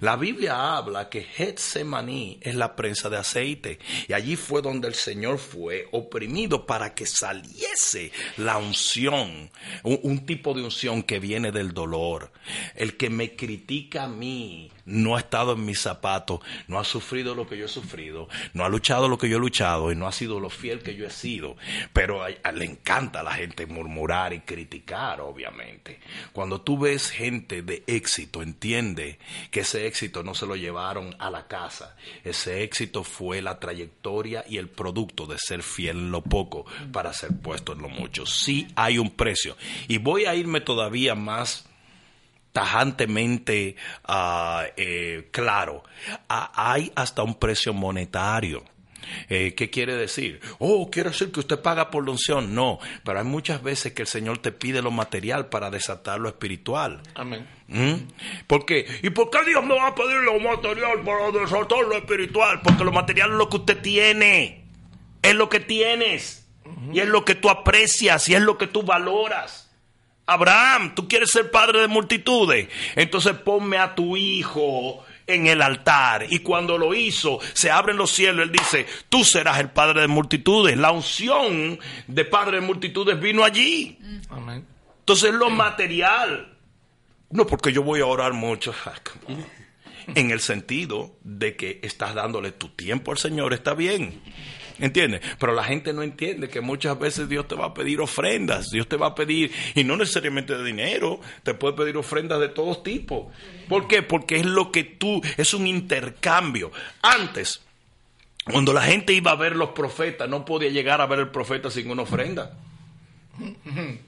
La Biblia habla que Getsemaní es la prensa de aceite y allí fue donde el Señor fue oprimido para que saliese la unción, un, un tipo de unción que viene del dolor. El que me critica a mí no ha estado en mis zapatos, no ha sufrido lo que yo he sufrido, no ha luchado lo que yo he luchado y no ha sido lo fiel que yo he sido. Pero le encanta a la gente murmurar y criticar, obviamente. Cuando tú ves gente de éxito, entiende que ese éxito no se lo llevaron a la casa. Ese éxito fue la trayectoria y el producto de ser fiel en lo poco para ser puesto en lo mucho. Sí hay un precio. Y voy a irme todavía más tajantemente eh, claro. Ah, hay hasta un precio monetario. Eh, ¿Qué quiere decir? Oh, quiere decir que usted paga por la unción. No, pero hay muchas veces que el Señor te pide lo material para desatar lo espiritual. Amén. ¿Mm? ¿Por qué? ¿Y por qué Dios me va a pedir lo material para desatar lo espiritual? Porque lo material es lo que usted tiene. Es lo que tienes. Y es lo que tú aprecias y es lo que tú valoras. Abraham, tú quieres ser padre de multitudes. Entonces ponme a tu hijo en el altar. Y cuando lo hizo, se abren los cielos. Él dice, tú serás el padre de multitudes. La unción de padre de multitudes vino allí. Amén. Entonces lo material. No porque yo voy a orar mucho. En el sentido de que estás dándole tu tiempo al Señor, está bien. ¿Entiendes? Pero la gente no entiende que muchas veces Dios te va a pedir ofrendas. Dios te va a pedir, y no necesariamente de dinero, te puede pedir ofrendas de todos tipos. ¿Por qué? Porque es lo que tú, es un intercambio. Antes, cuando la gente iba a ver los profetas, no podía llegar a ver el profeta sin una ofrenda.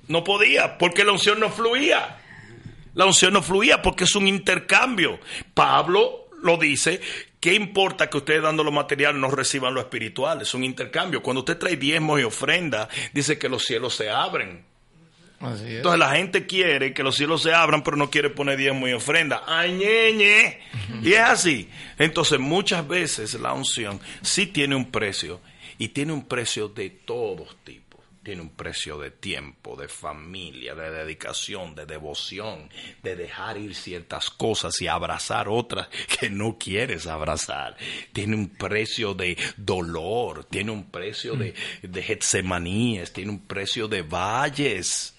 No podía, porque la unción no fluía. La unción no fluía porque es un intercambio. Pablo lo dice, ¿qué importa que ustedes dando lo material no reciban lo espiritual? Es un intercambio. Cuando usted trae diezmos y ofrenda, dice que los cielos se abren. Así es. Entonces la gente quiere que los cielos se abran, pero no quiere poner diezmo y ofrenda. ¡Ay, ñeñe! Y es así. Entonces muchas veces la unción sí tiene un precio y tiene un precio de todos tipos. Tiene un precio de tiempo, de familia, de dedicación, de devoción, de dejar ir ciertas cosas y abrazar otras que no quieres abrazar. Tiene un precio de dolor, tiene un precio de, de tiene un precio de valles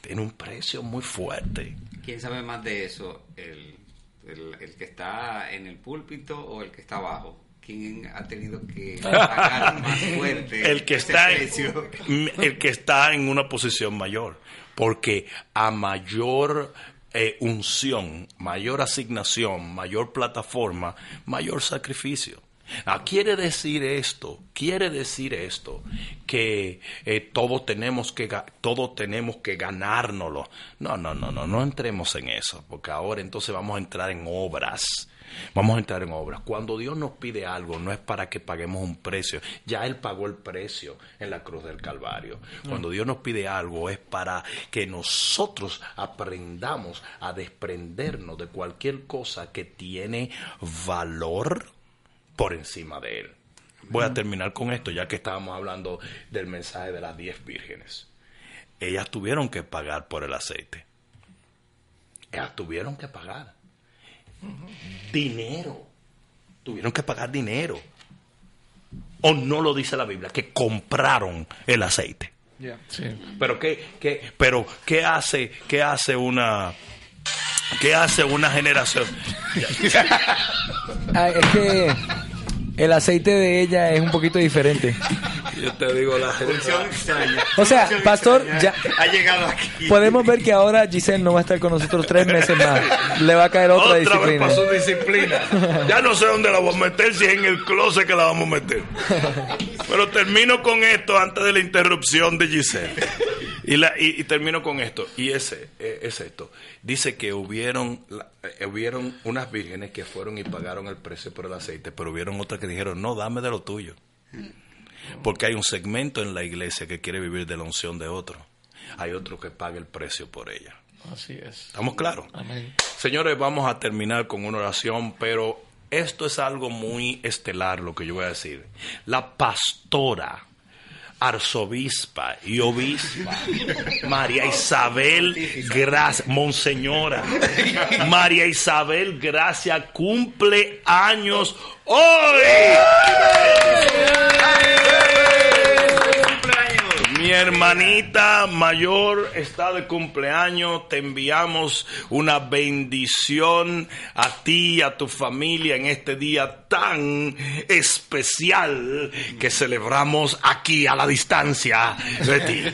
tiene un precio muy fuerte. ¿Quién sabe más de eso? ¿El, el, el que está en el púlpito o el que está abajo? ¿Quién ha tenido que <laughs> pagar más fuerte El que está precio? en, el que está en una posición mayor, porque a mayor eh, unción, mayor asignación, mayor plataforma, mayor sacrificio. Ah, quiere decir esto, quiere decir esto, que eh, todos tenemos que todos tenemos que ganárnoslo. No, no, no, no, no entremos en eso, porque ahora entonces vamos a entrar en obras. Vamos a entrar en obras. Cuando Dios nos pide algo, no es para que paguemos un precio. Ya Él pagó el precio en la cruz del Calvario. Cuando Dios nos pide algo, es para que nosotros aprendamos a desprendernos de cualquier cosa que tiene valor por encima de Él. Voy a terminar con esto, ya que estábamos hablando del mensaje de las diez vírgenes. Ellas tuvieron que pagar por el aceite. Ellas tuvieron que pagar dinero. Tuvieron que pagar dinero. O no lo dice la Biblia, que compraron el aceite. Sí. Pero qué, qué, pero qué hace, qué hace una, qué hace una generación. Ah, es que el aceite de ella es un poquito diferente. Yo te digo la Función extraña. O sea, Función pastor, extraña. ya- ha llegado aquí. Podemos ver que ahora Giselle no va a estar con nosotros tres meses más. Le va a caer otra, Otra vez disciplina. pasó disciplina. Ya no sé dónde la voy a meter, si es en el closet que la vamos a meter. Pero termino con esto antes de la interrupción de Giselle. Y, la, y, y termino con esto. Y ese eh, es esto. Dice que hubieron, la- eh, hubieron unas vírgenes que fueron y pagaron el precio por el aceite, pero hubieron otras que dijeron, no, dame de lo tuyo. Porque hay un segmento en la iglesia que quiere vivir de la unción de otro. Hay otro que paga el precio por ella. Así es. ¿Estamos claros? Amén. Señores, vamos a terminar con una oración, pero esto es algo muy estelar lo que yo voy a decir. La pastora, arzobispa y obispa, María Isabel Gracia, monseñora, María Isabel Gracia cumple años hoy. Mi hermanita mayor está de cumpleaños. Te enviamos una bendición a ti y a tu familia en este día tan especial que celebramos aquí a la distancia de ti.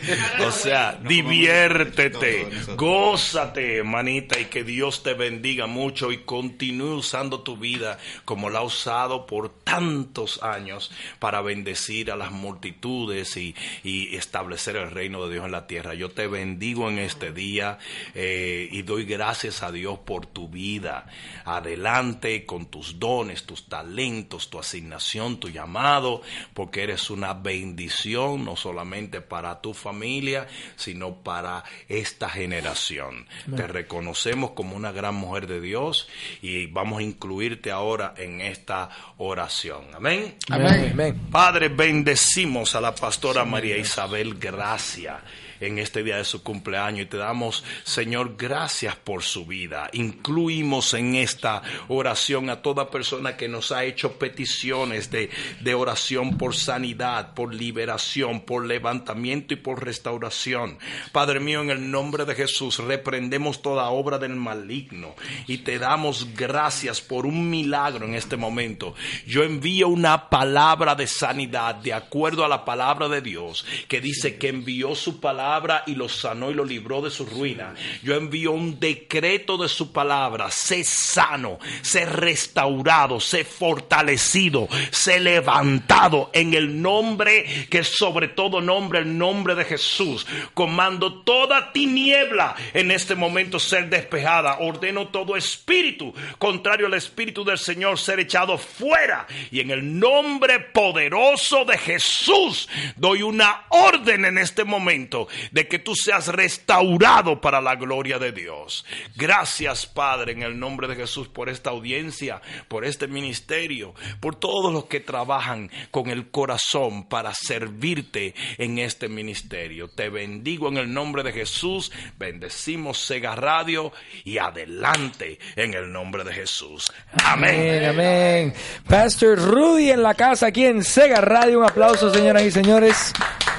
O sea, diviértete, gózate, hermanita, y que Dios te bendiga mucho y continúe usando tu vida como la ha usado por tantos años para bendecir a las multitudes y, y establecer el reino de Dios en la tierra. Yo te bendigo en este día eh, y doy gracias a Dios por tu vida. Adelante con tus dones, tus talentos, tu asignación, tu llamado, porque eres una bendición no solamente para tu familia, sino para esta generación. Te reconocemos como una gran mujer de Dios y vamos a incluirte ahora en esta oración. Amén. Amén. Amén. Padre, bendecimos a la pastora María Isabel Gracia en este día de su cumpleaños y te damos, Señor, gracias por su vida. Incluimos en esta oración a toda persona que nos ha hecho peticiones de, de oración por sanidad, por liberación, por levantamiento y por restauración. Padre mío, en el nombre de Jesús, reprendemos toda obra del maligno y te damos gracias por un milagro en este momento. Yo envío una palabra de sanidad de acuerdo a la palabra de Dios que dice que envió su palabra y lo sanó y lo libró de su ruina. Yo envío un decreto de su palabra. Sé sano, sé restaurado, sé fortalecido, sé levantado en el nombre que sobre todo nombre, el nombre de Jesús. Comando toda tiniebla en este momento ser despejada. Ordeno todo espíritu contrario al espíritu del Señor ser echado fuera. Y en el nombre poderoso de Jesús doy una orden en este momento de que tú seas restaurado para la gloria de Dios. Gracias Padre en el nombre de Jesús por esta audiencia, por este ministerio, por todos los que trabajan con el corazón para servirte en este ministerio. Te bendigo en el nombre de Jesús, bendecimos Sega Radio y adelante en el nombre de Jesús. Amén. Amén. Pastor Rudy en la casa aquí en Sega Radio. Un aplauso, señoras y señores.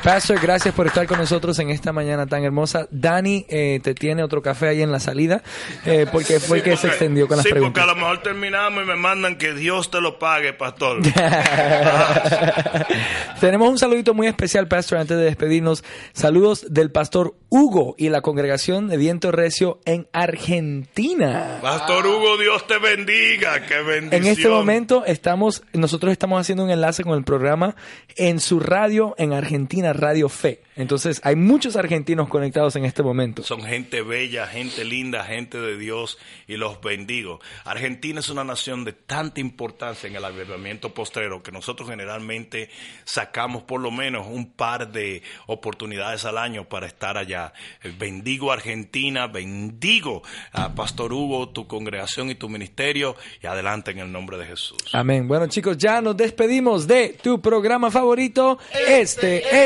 Pastor, gracias por estar con nosotros en esta mañana tan hermosa. Dani eh, te tiene otro café ahí en la salida eh, porque fue que se extendió con las sí, preguntas. porque a lo mejor terminamos y me mandan que Dios te lo pague, pastor. <laughs> <laughs> Tenemos un saludito muy especial, Pastor, antes de despedirnos. Saludos del pastor Hugo y la congregación de Viento Recio en Argentina. Pastor Hugo, Dios te bendiga. Qué bendición. En este momento estamos, nosotros estamos haciendo un enlace con el programa en su radio en Argentina, Radio Fe. Entonces hay muchos argentinos conectados en este momento. Son gente bella, gente linda, gente de Dios y los bendigo. Argentina es una nación de tanta importancia en el avivamiento postrero que nosotros generalmente sacamos por lo menos un par de oportunidades al año para estar allá. Eh, Bendigo a Argentina, bendigo a Pastor Hugo, tu congregación y tu ministerio y adelante en el nombre de Jesús. Amén. Bueno chicos, ya nos despedimos de tu programa favorito. Este